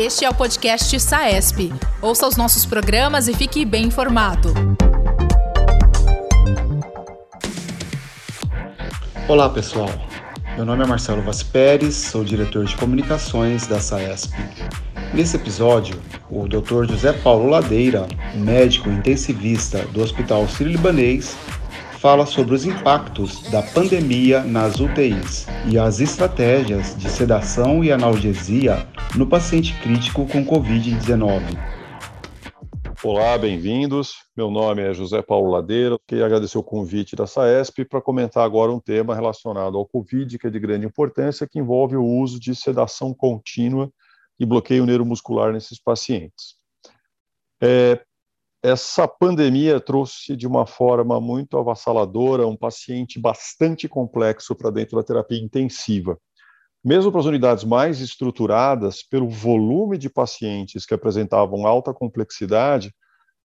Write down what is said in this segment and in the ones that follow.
Este é o podcast SAESP. Ouça os nossos programas e fique bem informado. Olá, pessoal. Meu nome é Marcelo Vaz Pérez, sou diretor de comunicações da SAESP. Nesse episódio, o Dr. José Paulo Ladeira, médico intensivista do Hospital Sírio-Libanês, fala sobre os impactos da pandemia nas UTIs e as estratégias de sedação e analgesia no paciente crítico com Covid-19. Olá, bem-vindos. Meu nome é José Paulo Ladeira. Queria agradecer o convite da SAESP para comentar agora um tema relacionado ao Covid, que é de grande importância, que envolve o uso de sedação contínua e bloqueio neuromuscular nesses pacientes. É, essa pandemia trouxe de uma forma muito avassaladora um paciente bastante complexo para dentro da terapia intensiva. Mesmo para as unidades mais estruturadas, pelo volume de pacientes que apresentavam alta complexidade,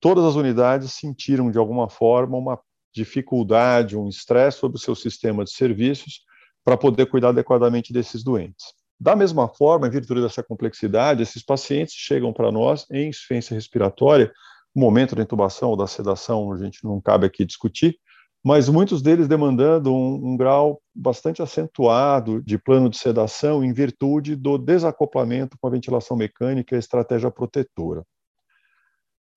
todas as unidades sentiram de alguma forma uma dificuldade, um estresse sobre o seu sistema de serviços para poder cuidar adequadamente desses doentes. Da mesma forma, em virtude dessa complexidade, esses pacientes chegam para nós em insuficiência respiratória momento da intubação ou da sedação a gente não cabe aqui discutir, mas muitos deles demandando um, um, grau bastante acentuado de plano de sedação em virtude do desacoplamento com a ventilação mecânica e a estratégia protetora.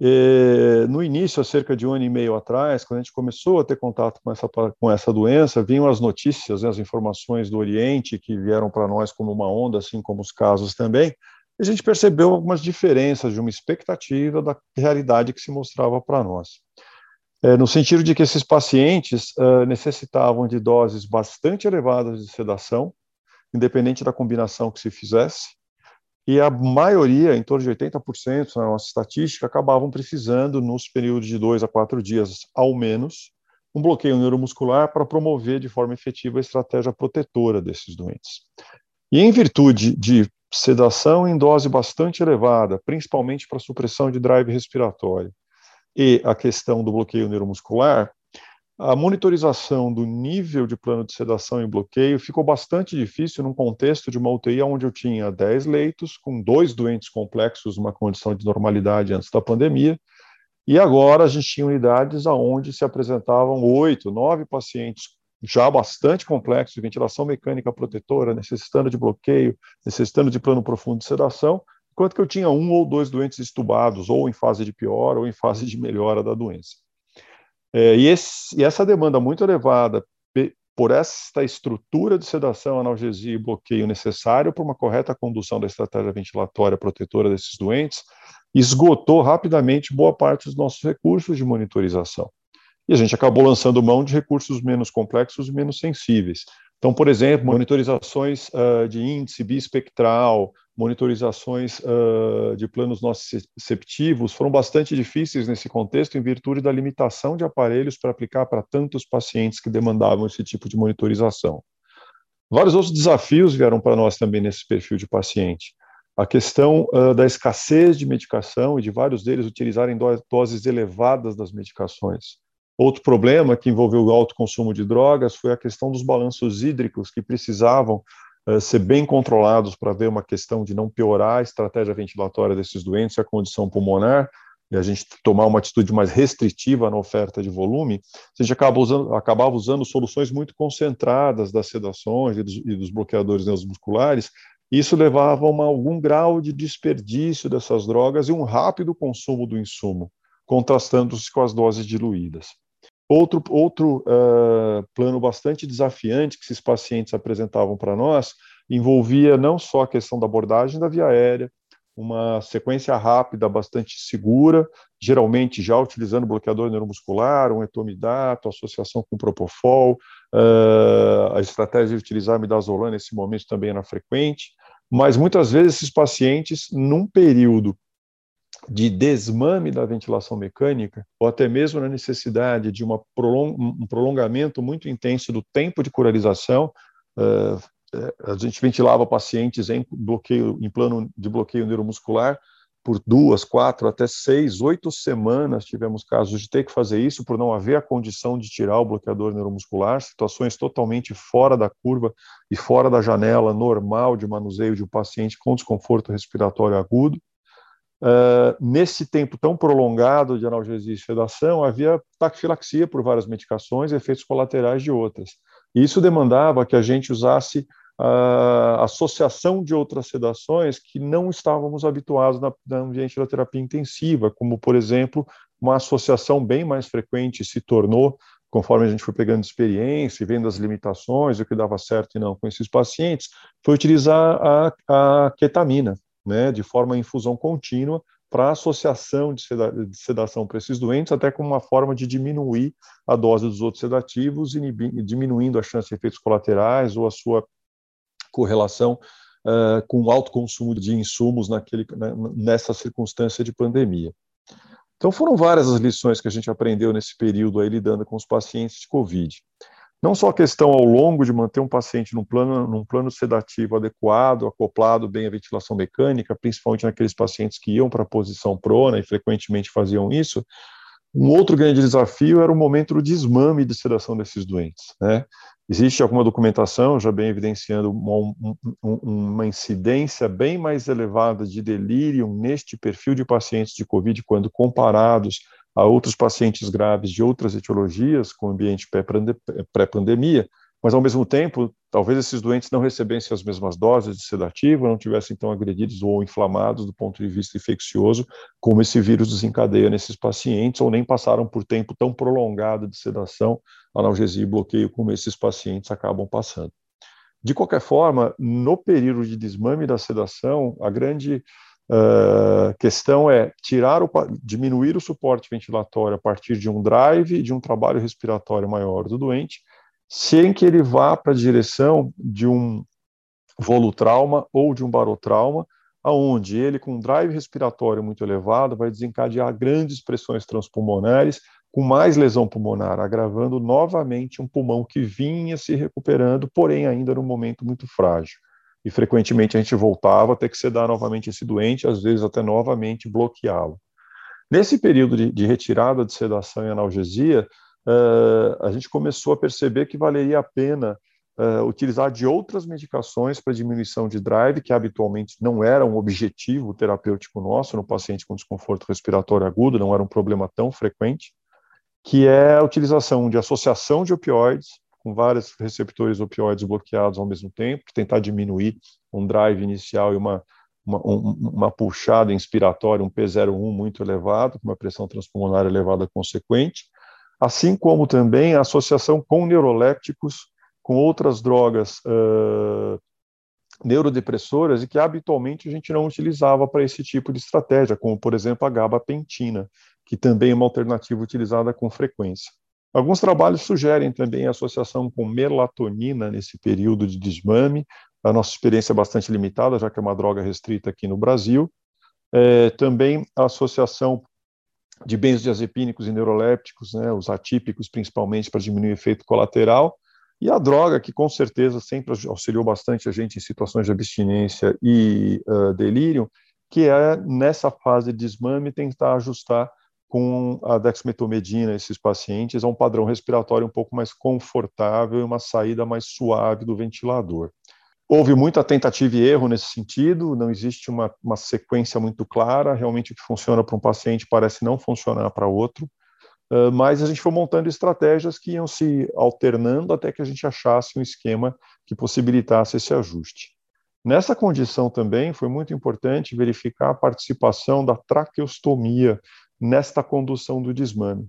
E, no início, há cerca de um ano e meio atrás, quando a gente começou a ter contato com essa, com essa doença, vinham as notícias, né, as informações do Oriente que vieram para nós como uma onda, assim como os casos também, a gente percebeu algumas diferenças de uma expectativa da realidade que se mostrava para nós. É, no sentido de que esses pacientes uh, necessitavam de doses bastante elevadas de sedação, independente da combinação que se fizesse, e a maioria, em torno de 80% na nossa estatística, acabavam precisando, nos períodos de dois a quatro dias ao menos, um bloqueio neuromuscular para promover de forma efetiva a estratégia protetora desses doentes. E em virtude de sedação em dose bastante elevada, principalmente para supressão de drive respiratório, e a questão do bloqueio neuromuscular, a monitorização do nível de plano de sedação e bloqueio ficou bastante difícil num contexto de uma UTI onde eu tinha 10 leitos, com dois doentes complexos, uma condição de normalidade antes da pandemia, e agora a gente tinha unidades onde se apresentavam oito, nove pacientes já bastante complexo de ventilação mecânica protetora, necessitando de bloqueio, necessitando de plano profundo de sedação, enquanto que eu tinha um ou dois doentes estubados, ou em fase de pior, ou em fase de melhora da doença. É, e, esse, e, essa demanda muito elevada por esta estrutura de sedação, analgesia e bloqueio necessário para uma correta condução da estratégia ventilatória protetora desses doentes, esgotou rapidamente boa parte dos nossos recursos de monitorização e a gente acabou lançando mão de recursos menos complexos e menos sensíveis. Então, por exemplo, monitorizações uh, de índice bispectral, monitorizações uh, de planos nociceptivos foram bastante difíceis nesse contexto em virtude da limitação de aparelhos para aplicar para tantos pacientes que demandavam esse tipo de monitorização. Vários outros desafios vieram para nós também nesse perfil de paciente. A questão uh, da escassez de medicação e de vários deles utilizarem doses elevadas das medicações. Outro problema que envolveu o alto consumo de drogas foi a questão dos balanços hídricos que precisavam uh, ser bem controlados para ver uma questão de não piorar a estratégia ventilatória desses doentes e a condição pulmonar, e a gente tomar uma atitude mais restritiva na oferta de volume, a gente acaba usando, acabava usando soluções muito concentradas das sedações e dos, e dos bloqueadores neuromusculares, isso levava a algum grau de desperdício dessas drogas e um rápido consumo do insumo, contrastando-se com as doses diluídas. Outro, outro uh, plano bastante desafiante que esses pacientes apresentavam para nós envolvia não só a questão da abordagem da via aérea, uma sequência rápida, bastante segura, geralmente já utilizando bloqueador neuromuscular, um etomidato, associação com propofol, uh, a estratégia de utilizar midazolam nesse momento também era frequente, mas muitas vezes esses pacientes, num período de desmame da ventilação mecânica, ou até mesmo na necessidade de uma prolong um prolongamento muito intenso do tempo de curarização. Uh, a gente ventilava pacientes em bloqueio, em plano de bloqueio neuromuscular por duas, quatro, até seis, oito semanas tivemos casos de ter que fazer isso por não haver a condição de tirar o bloqueador neuromuscular, situações totalmente fora da curva e fora da janela normal de manuseio de um paciente com desconforto respiratório agudo. Uh, nesse tempo tão prolongado de analgesia e sedação, havia taquifilaxia por várias medicações e efeitos colaterais de outras. E isso demandava que a gente usasse a associação de outras sedações que não estávamos habituados na, no ambiente da terapia intensiva, como, por exemplo, uma associação bem mais frequente se tornou, conforme a gente foi pegando experiência e vendo as limitações, o que dava certo e não com esses pacientes, foi utilizar a, a ketamina, né, de forma infusão contínua, para associação de, seda de sedação para esses doentes, até como uma forma de diminuir a dose dos outros sedativos, diminuindo a chance de efeitos colaterais ou a sua correlação uh, com o alto consumo de insumos naquele, né, nessa circunstância de pandemia. Então, foram várias as lições que a gente aprendeu nesse período aí lidando com os pacientes de Covid. Não só a questão ao longo de manter um paciente num plano, num plano sedativo adequado, acoplado bem à ventilação mecânica, principalmente naqueles pacientes que iam para a posição prona e frequentemente faziam isso, um outro grande desafio era o momento do desmame de sedação desses doentes. Né? Existe alguma documentação já bem evidenciando uma, uma, incidência bem mais elevada de delírio neste perfil de pacientes de Covid quando comparados a outros pacientes graves de outras etiologias com ambiente pré-pandemia, mas ao mesmo tempo, talvez esses doentes não recebessem as mesmas doses de sedativo, não tivessem tão agredidos ou inflamados do ponto de vista infeccioso, como esse vírus desencadeia nesses pacientes, ou nem passaram por tempo tão prolongado de sedação, analgesia e bloqueio, como esses pacientes acabam passando. De qualquer forma, no período de desmame da sedação, a grande uh, questão é tirar o, diminuir o suporte ventilatório a partir de um drive de um trabalho respiratório maior do doente, sem que ele vá para a direção de um volutrauma ou de um barotrauma, aonde ele, com um drive respiratório muito elevado, vai desencadear grandes pressões transpulmonares, com mais lesão pulmonar, agravando novamente um pulmão que vinha se recuperando, porém ainda num momento muito frágil. E frequentemente a gente voltava a ter que sedar novamente esse doente, às vezes até novamente bloqueá-lo. Nesse período de, de retirada de sedação e analgesia, uh, a gente começou a perceber que valeria a pena uh, utilizar de outras medicações para diminuição de drive, que habitualmente não era um objetivo terapêutico nosso no paciente com desconforto respiratório agudo, não era um problema tão frequente, que é a utilização de associação de opioides com vários receptores opioides bloqueados ao mesmo tempo, tentar diminuir um drive inicial e uma uma, uma puxada inspiratória, um P01 muito elevado, com uma pressão transpulmonar elevada consequente, assim como também a associação com neurolépticos, com outras drogas uh, neurodepressoras e que habitualmente a gente não utilizava para esse tipo de estratégia, como por exemplo a gabapentina, que também é uma alternativa utilizada com frequência. Alguns trabalhos sugerem também a associação com melatonina nesse período de desmame. A nossa experiência é bastante limitada, já que é uma droga restrita aqui no Brasil. É, também a associação de benzodiazepínicos e neurolépticos, né, os atípicos principalmente para diminuir o efeito colateral, e a droga que com certeza sempre auxiliou bastante a gente em situações de abstinência e uh, delírio, que é nessa fase de desmame tentar ajustar com a dexmetomedina esses pacientes a um padrão respiratório um pouco mais confortável e uma saída mais suave do ventilador. Houve muita tentativa e erro nesse sentido, não existe uma, uma sequência muito clara, realmente o que funciona para um paciente parece não funcionar para outro, mas a gente foi montando estratégias que iam se alternando até que a gente achasse um esquema que possibilitasse esse ajuste. Nessa condição também foi muito importante verificar a participação da traqueostomia nesta condução do desmame.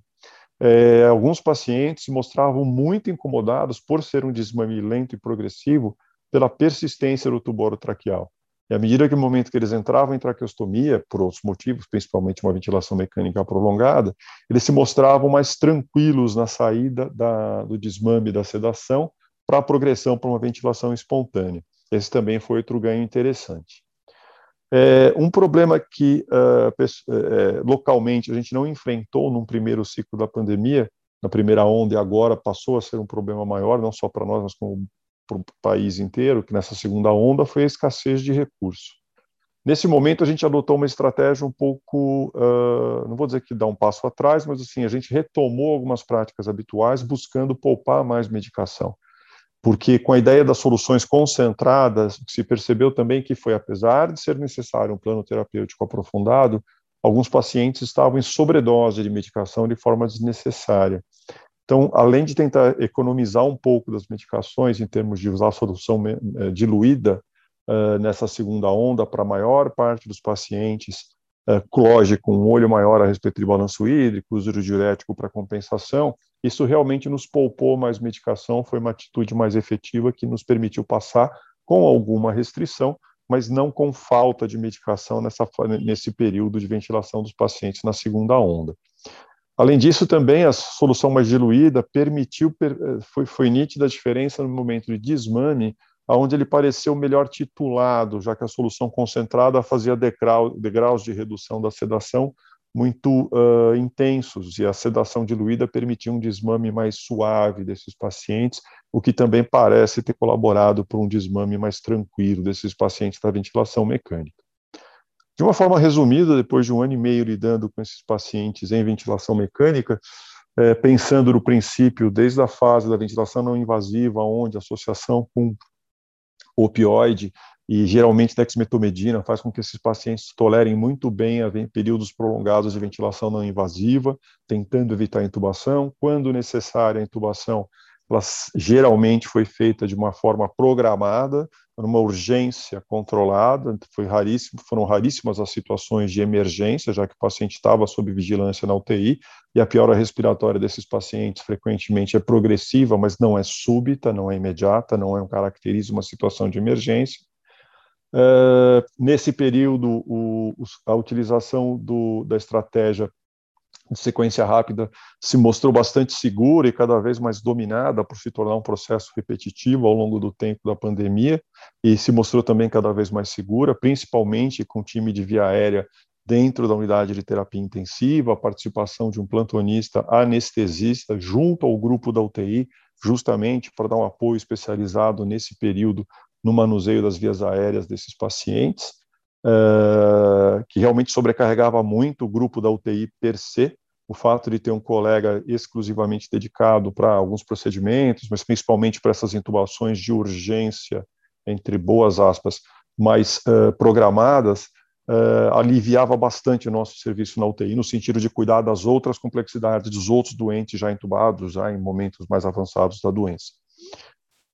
É, alguns pacientes se mostravam muito incomodados por ser um desmame lento e progressivo pela persistência do tubo traqueal. E à medida que no momento que eles entravam em traqueostomia, por outros motivos, principalmente uma ventilação mecânica prolongada, eles se mostravam mais tranquilos na saída da, do desmame da sedação para a progressão para uma ventilação espontânea. Esse também foi outro ganho interessante. É, um problema que uh, localmente a gente não enfrentou num primeiro ciclo da pandemia, na primeira onda e agora passou a ser um problema maior, não só para nós, mas como para o país inteiro, que nessa segunda onda foi a escassez de recursos. Nesse momento, a gente adotou uma estratégia um pouco, uh, não vou dizer que dá um passo atrás, mas assim, a gente retomou algumas práticas habituais, buscando poupar mais medicação. Porque com a ideia das soluções concentradas, se percebeu também que foi, apesar de ser necessário um plano terapêutico aprofundado, alguns pacientes estavam em sobredose de medicação de forma desnecessária. Então, além de tentar economizar um pouco das medicações em termos de usar a solução eh, diluída, uh, nessa segunda onda para a maior parte dos pacientes, uh, lógico, um olho maior a respeito de balanço hídrico, uso diurético para compensação, isso realmente nos poupou mais medicação, foi uma atitude mais efetiva que nos permitiu passar com alguma restrição, mas não com falta de medicação nessa, nesse período de ventilação dos pacientes na segunda onda. Além disso, também a solução mais diluída permitiu, eh, foi, foi nítida a diferença no momento de desmame onde ele pareceu melhor titulado, já que a solução concentrada fazia degrau, degraus de redução da sedação muito uh, intensos, e a sedação diluída permitia um desmame mais suave desses pacientes, o que também parece ter colaborado para um desmame mais tranquilo desses pacientes da ventilação mecânica. De uma forma resumida, depois de um ano e meio lidando com esses pacientes em ventilação mecânica, é, pensando no princípio, desde a fase da ventilação não invasiva, onde a associação com opioide e geralmente dexmetomedina faz com que esses pacientes tolerem muito bem a períodos prolongados de ventilação não invasiva, tentando evitar a intubação. Quando necessária a intubação, ela geralmente foi feita de uma forma programada, numa urgência controlada, foi raríssimo, foram raríssimas as situações de emergência, já que o paciente estava sob vigilância na UTI, e a piora respiratória desses pacientes frequentemente é progressiva, mas não é súbita, não é imediata, não é um caracteriza uma situação de emergência. Uh, nesse período, o, a utilização do, da estratégia de sequência rápida se mostrou bastante segura e cada vez mais dominada por se tornar um processo repetitivo ao longo do tempo da pandemia e se mostrou também cada vez mais segura, principalmente com time de via aérea dentro da unidade de terapia intensiva, a participação de um plantonista anestesista junto ao grupo da UTI, justamente para dar um apoio especializado nesse período no manuseio das vias aéreas desses pacientes uh, que realmente sobrecarregava muito o grupo da UTI per se, o fato de ter um colega exclusivamente dedicado para alguns procedimentos, mas principalmente para essas intubações de urgência, entre boas aspas, mais uh, programadas, uh, aliviava bastante o nosso serviço na UTI, no sentido de cuidar das outras complexidades dos outros doentes já intubados, já em momentos mais avançados da doença.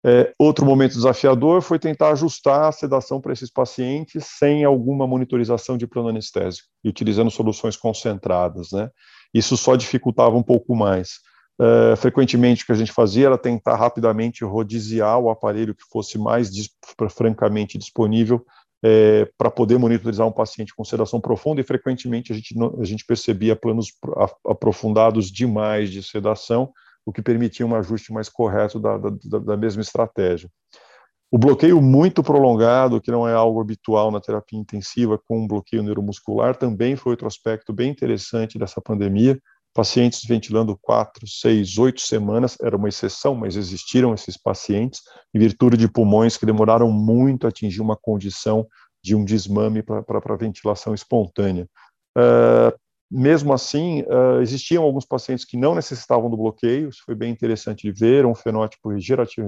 É, outro momento desafiador foi tentar ajustar a sedação para esses pacientes sem alguma monitorização de plano anestésico e utilizando soluções concentradas, né? Isso só dificultava um pouco mais. É, frequentemente o que a gente fazia era tentar rapidamente rodiziar o aparelho que fosse mais francamente disponível é, para poder monitorizar um paciente com sedação profunda e frequentemente a gente, a gente percebia planos aprofundados demais de sedação o que permitia um ajuste mais correto da, da, da mesma estratégia. O bloqueio muito prolongado, que não é algo habitual na terapia intensiva, com um bloqueio neuromuscular, também foi outro aspecto bem interessante dessa pandemia. Pacientes ventilando quatro, seis, oito semanas, era uma exceção, mas existiram esses pacientes, em virtude de pulmões que demoraram muito a atingir uma condição de um desmame para ventilação espontânea. Uh, mesmo assim, uh, existiam alguns pacientes que não necessitavam do bloqueio, isso foi bem interessante de ver, um fenótipo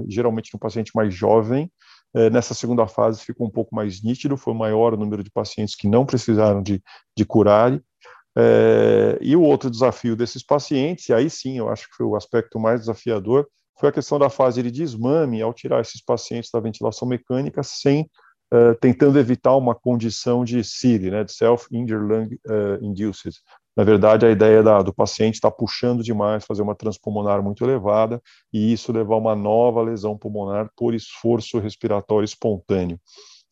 geralmente no paciente mais jovem. Uh, nessa segunda fase ficou um pouco mais nítido, foi maior o número de pacientes que não precisaram de, de curar. Uh, e o outro desafio desses pacientes, e aí sim eu acho que foi o aspecto mais desafiador, foi a questão da fase de desmame, ao tirar esses pacientes da ventilação mecânica sem uh, tentando evitar uma condição de SIRI, né, de Self-Injured Lung uh, Induced. Na verdade, a ideia da, do paciente estar tá puxando demais, fazer uma transpulmonar muito elevada, e isso levar a uma nova lesão pulmonar por esforço respiratório espontâneo.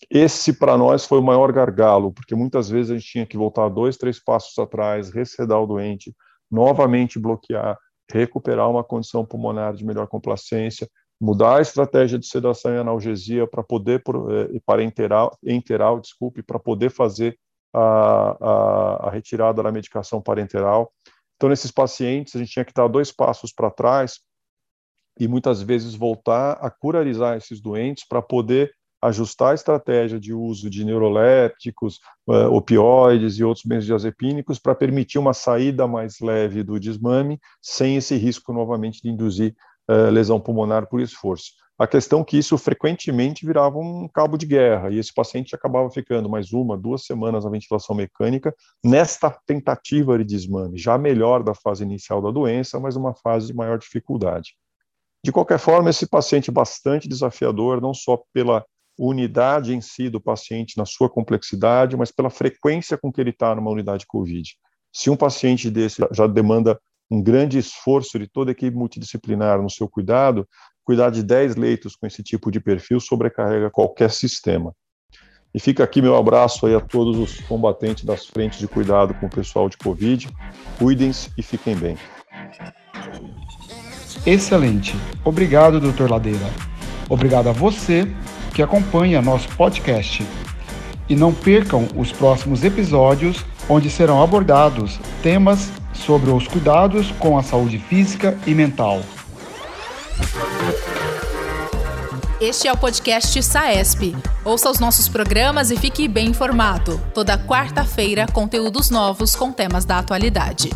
Esse, para nós, foi o maior gargalo, porque muitas vezes a gente tinha que voltar dois, três passos atrás, recedar o doente, novamente bloquear, recuperar uma condição pulmonar de melhor complacência, mudar a estratégia de sedação e analgesia para poder eh, para enteral, enteral, desculpe, para poder fazer a, a, a, retirada da medicação parenteral. Então, nesses pacientes, a gente tinha que dar dois passos para trás e muitas vezes voltar a curarizar esses doentes para poder ajustar a estratégia de uso de neurolépticos, uh, opioides e outros benzodiazepínicos para permitir uma saída mais leve do desmame, sem esse risco novamente de induzir uh, lesão pulmonar por esforço. A questão é que isso frequentemente virava um cabo de guerra e esse paciente acabava ficando mais uma, duas semanas na ventilação mecânica nesta tentativa de desmame, já melhor da fase inicial da doença, mas uma fase de maior dificuldade. De qualquer forma, esse paciente é bastante desafiador, não só pela unidade em si do paciente na sua complexidade, mas pela frequência com que ele está numa unidade COVID. Se um paciente desse já demanda um grande esforço de toda a equipe multidisciplinar no seu cuidado, cuidar de 10 leitos com esse tipo de perfil sobrecarrega qualquer sistema. E fica aqui meu abraço aí a todos os combatentes das frentes de cuidado com o pessoal de Covid. Cuidem-se e fiquem bem. Excelente. Obrigado, Dr. Ladeira. Obrigado a você que acompanha nosso podcast. E não percam os próximos episódios, onde serão abordados temas sobre os cuidados com a saúde física e mental. Este é o podcast SAESP. Ouça os nossos programas e fique bem informado. Toda quarta-feira, conteúdos novos com temas da atualidade.